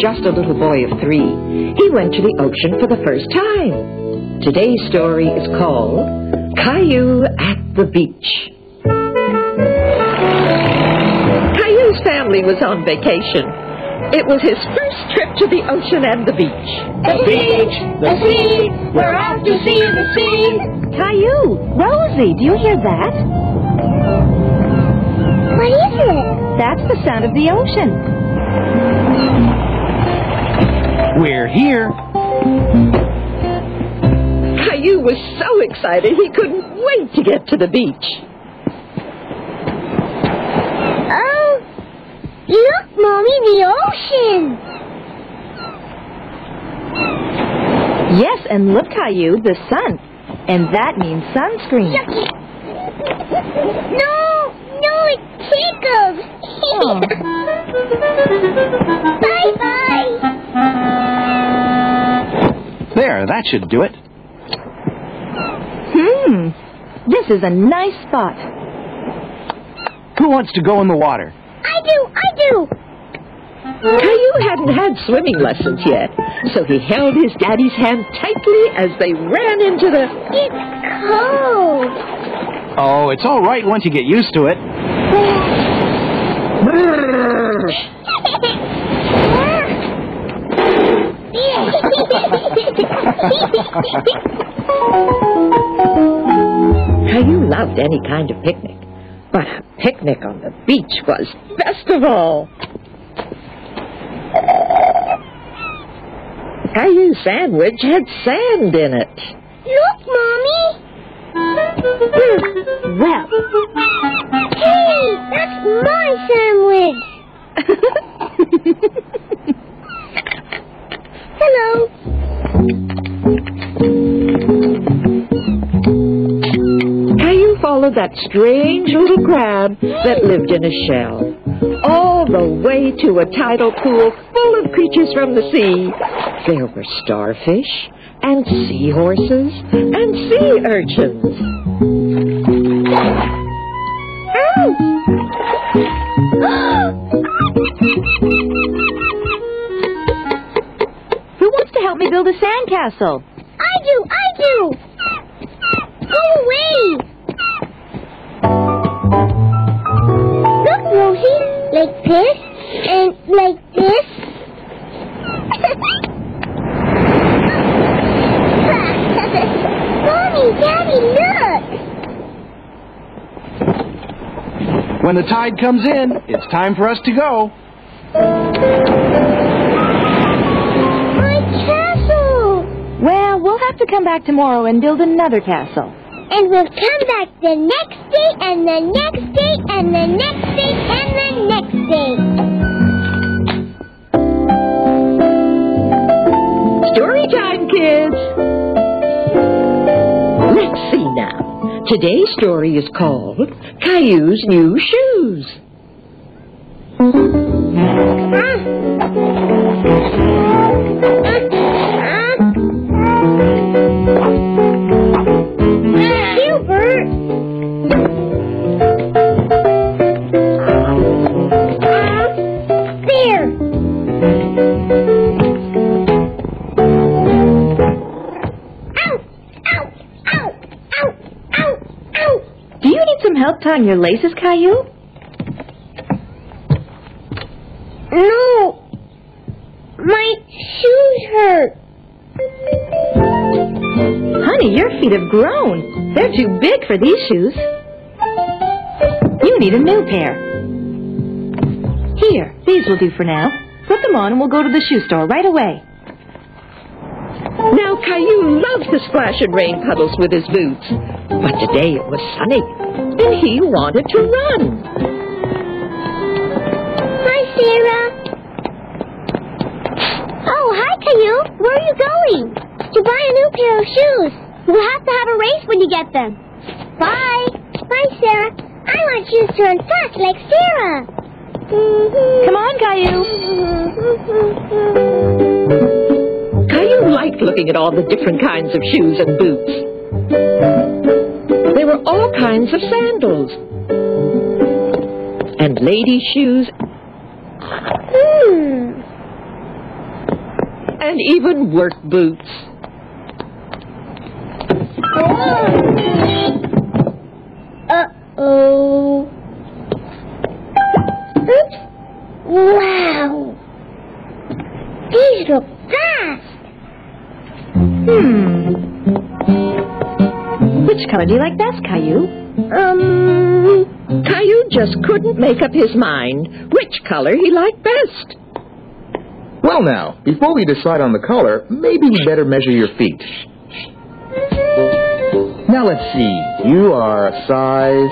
just a little boy of three, he went to the ocean for the first time. Today's story is called Caillou at the Beach. Caillou's family was on vacation. It was his first trip to the ocean and the beach. The beach, the sea, we're off to see the sea. Caillou, Rosie, do you hear that? What is it? That's the sound of the ocean. We're here. Caillou was so excited he couldn't wait to get to the beach. Oh, look, Mommy, the ocean. Yes, and look, Caillou, the sun. And that means sunscreen. No, no, it tickles. Oh. Bye bye. There, that should do it. Hmm. This is a nice spot. Who wants to go in the water? I do, I do. Caillou hadn't had swimming lessons yet, so he held his daddy's hand tightly as they ran into the... It's cold. Oh, it's all right once you get used to it. Caillou loved any kind of picnic, but a picnic on the beach was best of all. Caillou's sandwich had sand in it. Look, Mommy. Hmm. Well, Hey, that's my sandwich. Followed that strange little crab that lived in a shell. All the way to a tidal pool full of creatures from the sea. There were starfish and seahorses and sea urchins. who wants to help me build a sandcastle? I do, I do. Go away. Like this and like this. Mommy, Daddy, look. When the tide comes in, it's time for us to go. My castle. Well, we'll have to come back tomorrow and build another castle. And we'll come back the next day and the next and the next day and the next day. Story time, kids! Let's see now. Today's story is called Caillou's New Shoes. Tying your laces, Caillou? No! My shoes hurt. Honey, your feet have grown. They're too big for these shoes. You need a new pair. Here, these will do for now. Put them on and we'll go to the shoe store right away. Now, Caillou loves to splash in rain puddles with his boots. But today it was sunny, and he wanted to run. Hi, Sarah. Oh, hi, Caillou. Where are you going? To buy a new pair of shoes. We'll have to have a race when you get them. Bye. Bye, Sarah. I want shoes to run fast like Sarah. Mm-hmm. Come on, Caillou. Mm-hmm. Caillou liked looking at all the different kinds of shoes and boots. There were all kinds of sandals, and lady shoes, Hmm. and even work boots. Which color do you like best, Caillou? Um, Caillou just couldn't make up his mind which color he liked best. Well, now, before we decide on the color, maybe we better measure your feet. Now, let's see. You are a size.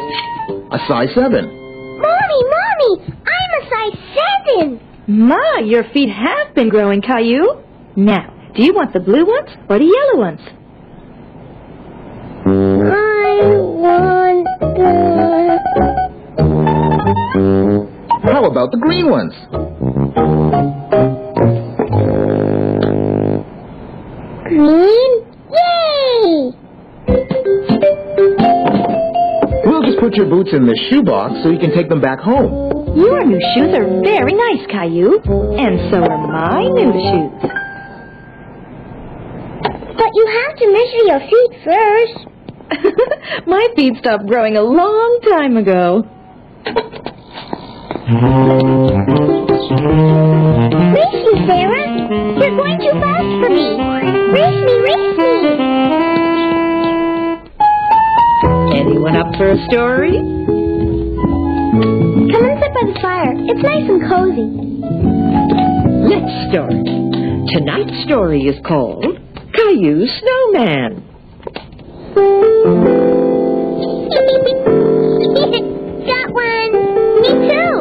a size 7. Mommy, Mommy, I'm a size seven. Ma, your feet have been growing, Caillou. Now, do you want the blue ones or the yellow ones? I want the How about the green ones? green. Yay! We'll just put your boots in the shoebox so you can take them back home. Your new shoes are very nice, Caillou. And so are my new shoes. But you have to measure your feet first. my feet stopped growing a long time ago. Race me, Sarah. You're going too fast for me. Race me, race me. Anyone up for a story? Come and sit by the fire. It's nice and cozy. Let's start. Tonight's story is called Caillou Snowman. Got one. Me too.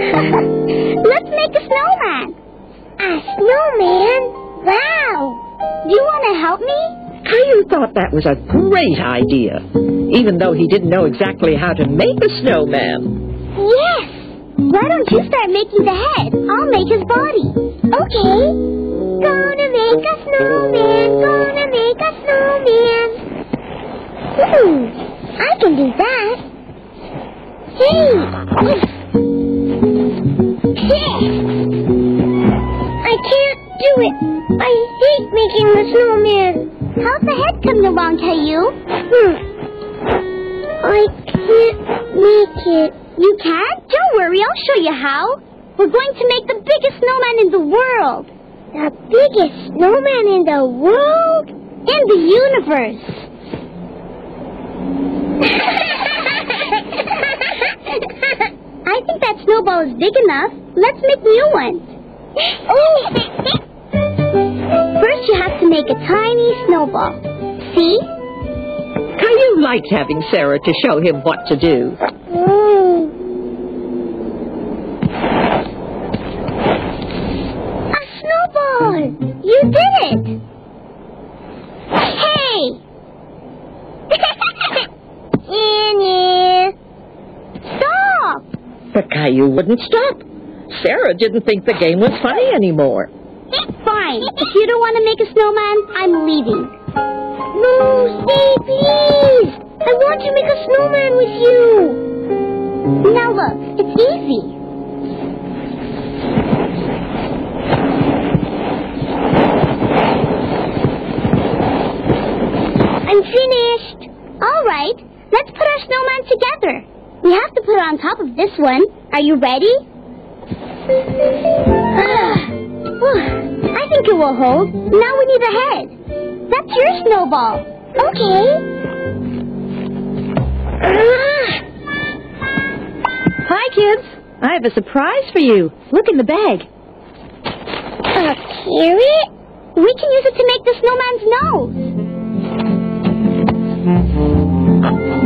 Let's make a snowman. A snowman? Wow. Do you want to help me? Caillou thought that was a great idea, even though he didn't know exactly how to make a snowman. Yes. Why don't you start making the head? I'll make his body. Okay. Gonna make a snowman. Gonna make a snowman. Hmm. I can do that. Hey. I can't do it. I hate making the snowman. How's the head coming along, Caillou? Hmm. I can't make it. You can't? Don't worry, I'll show you how. We're going to make the biggest snowman in the world. The biggest snowman in the world? In the universe. I think that snowball is big enough. Let's make new ones. Oh! First, you have to make a tiny snowball. See? Caillou liked having Sarah to show him what to do. Mm. A snowball! You did it! Hey! Annie! Stop! Caillou wouldn't stop. Sarah didn't think the game was funny anymore. It's fine. If you don't want to make a snowman, I'm leaving. No, stay, please! I want to make a snowman with you! Now look, it's easy. I'm finished. All right, let's put our snowman together. We have to put it on top of this one. Are you ready? I think it will hold. Now we need a head. That's your snowball. Okay. Hi, kids. I have a surprise for you. Look in the bag. A carrot? We can use it to make the snowman's nose.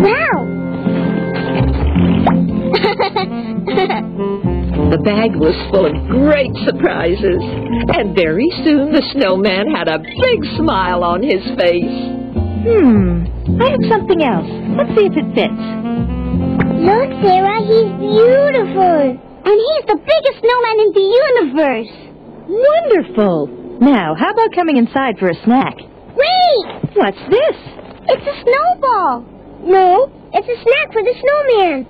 Wow. The bag was full of great surprises, and very soon the snowman had a big smile on his face. Hmm. I have something else. Let's see if it fits. Look, Sarah, he's beautiful. And he's the biggest snowman in the universe. Wonderful. Now, how about coming inside for a snack? Wait! What's this? It's a snowball. No, it's a snack for the snowman.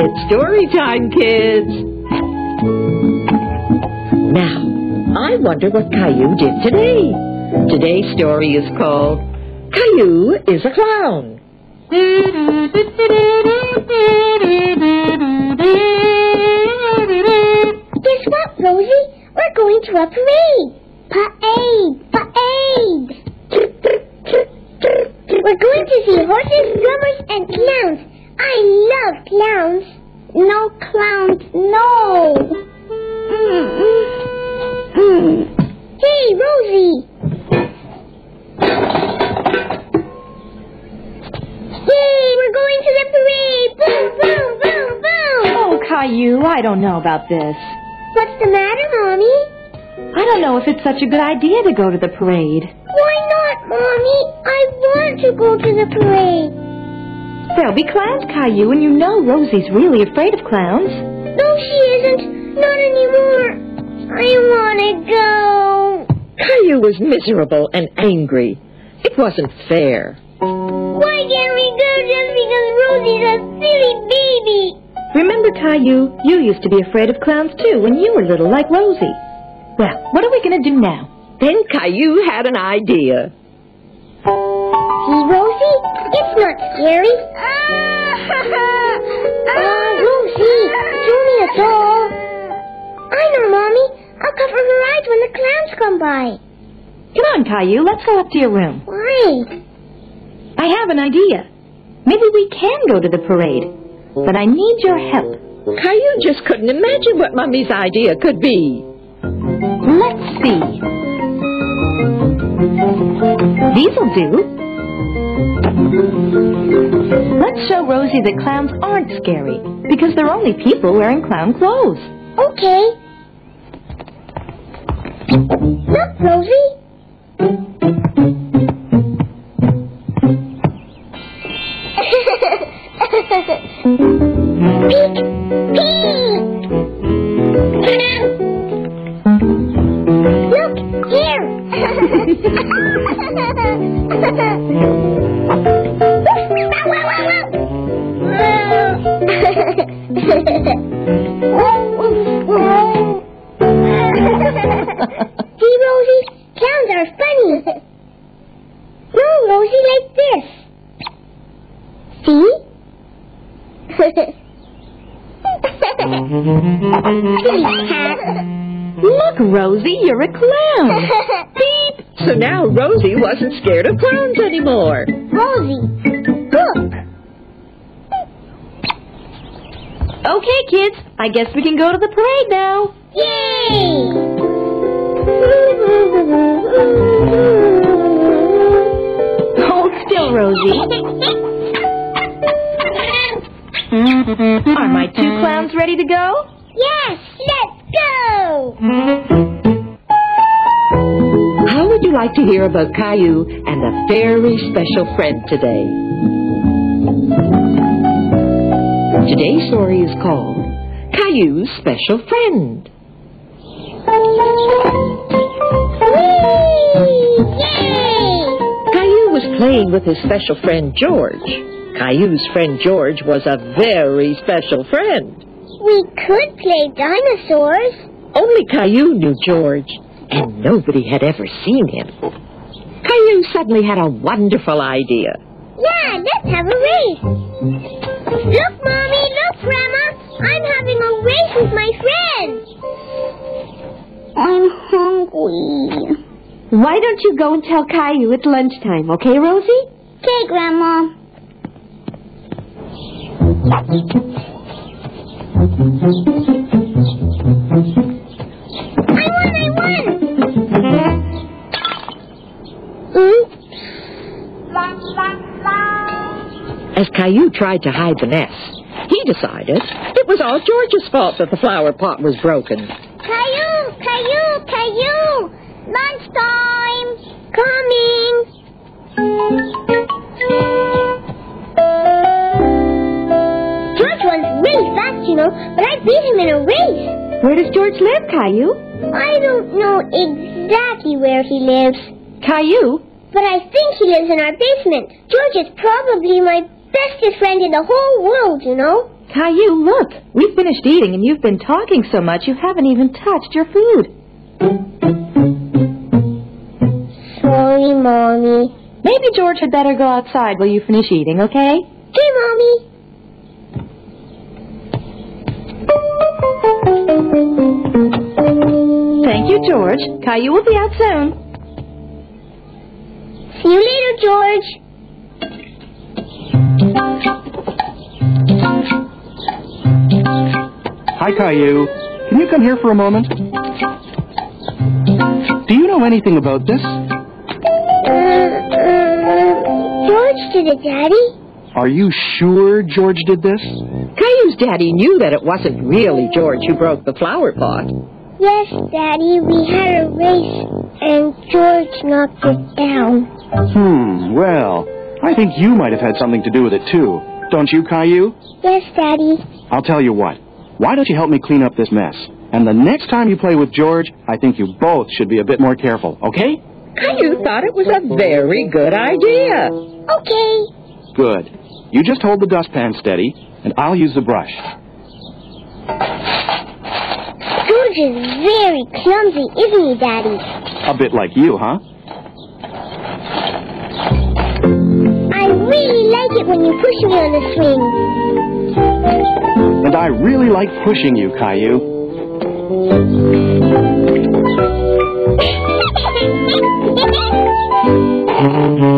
It's story time, kids. Now, I wonder what Caillou did today. Today's story is called Caillou is a Clown. Guess what, Rosie? We're going to a parade. Parade. We're going to see horses, drummers, and clowns. I love clowns. No clowns, no. Mm-hmm. Hey, Rosie. Yay, we're going to the parade. Boom, boom, boom, boom. Oh, Caillou, I don't know about this. What's the matter, Mommy? I don't know if it's such a good idea to go to the parade. Why not, Mommy? I want to go to the parade. There'll be clowns, Caillou, and you know Rosie's really afraid of clowns. No, she isn't. Not anymore. I want to go. Caillou was miserable and angry. It wasn't fair. Why can't we go just because Rosie's a silly baby? Remember, Caillou, you used to be afraid of clowns too when you were little, like Rosie. Well, what are we going to do now? Then Caillou had an idea. See, Rosie? It's not scary. oh, Rosie, it's only a doll. I know, Mommy. I'll cover her eyes when the clowns come by. Come on, Caillou, let's go up to your room. Why? I have an idea. Maybe we can go to the parade, but I need your help. Caillou just couldn't imagine what Mummy's idea could be. Let's see. These'll do. Let's show Rosie that clowns aren't scary because they're only people wearing clown clothes. Okay. Look, Rosie. Beep! So now Rosie wasn't scared of clowns anymore. Rosie, look. Okay, kids, I guess we can go to the parade now. Yay! Hold still, Rosie. Are my two clowns ready to go? Yes, let's go! Mm-hmm. How would you like to hear about Caillou and a very special friend today? Today's story is called Caillou's Special Friend. Whee! Yay! Caillou was playing with his special friend George. Caillou's friend George was a very special friend. We could play dinosaurs. Only Caillou knew George, and nobody had ever seen him. Caillou suddenly had a wonderful idea. Yeah, let's have a race. Look, Mommy, look, Grandma. I'm having a race with my friends. I'm hungry. Why don't you go and tell Caillou it's lunchtime, okay, Rosie? Okay, Grandma. As Caillou tried to hide the mess, he decided it was all George's fault that the flower pot was broken. Caillou! Caillou! Caillou! Lunchtime! Coming! George runs really fast, you know, but I beat him in a race. Where does George live, Caillou? I don't know exactly where he lives, Caillou? but I think he lives in our basement. George is probably my bestest friend in the whole world, you know. Caillou, look. We've finished eating and you've been talking so much you haven't even touched your food. Sorry, Mommy. Maybe George had better go outside while you finish eating, okay? Hey, Mommy. Thank you, George. Caillou will be out soon. See you later, George. Hi, Caillou. Can you come here for a moment? Do you know anything about this? Uh, uh, George did it, Daddy. Are you sure George did this? Caillou's daddy knew that it wasn't really George who broke the flower pot. Yes, Daddy. We had a race, and George knocked it down. Hmm, well, I think you might have had something to do with it too. Don't you, Caillou? Yes, Daddy. I'll tell you what. Why don't you help me clean up this mess? And the next time you play with George, I think you both should be a bit more careful, okay? Caillou thought it was a very good idea. Okay. Good. You just hold the dustpan steady, and I'll use the brush. George is very clumsy, isn't he, Daddy? A bit like you, huh? I really like it when you push me on the swing. I really like pushing you, Caillou.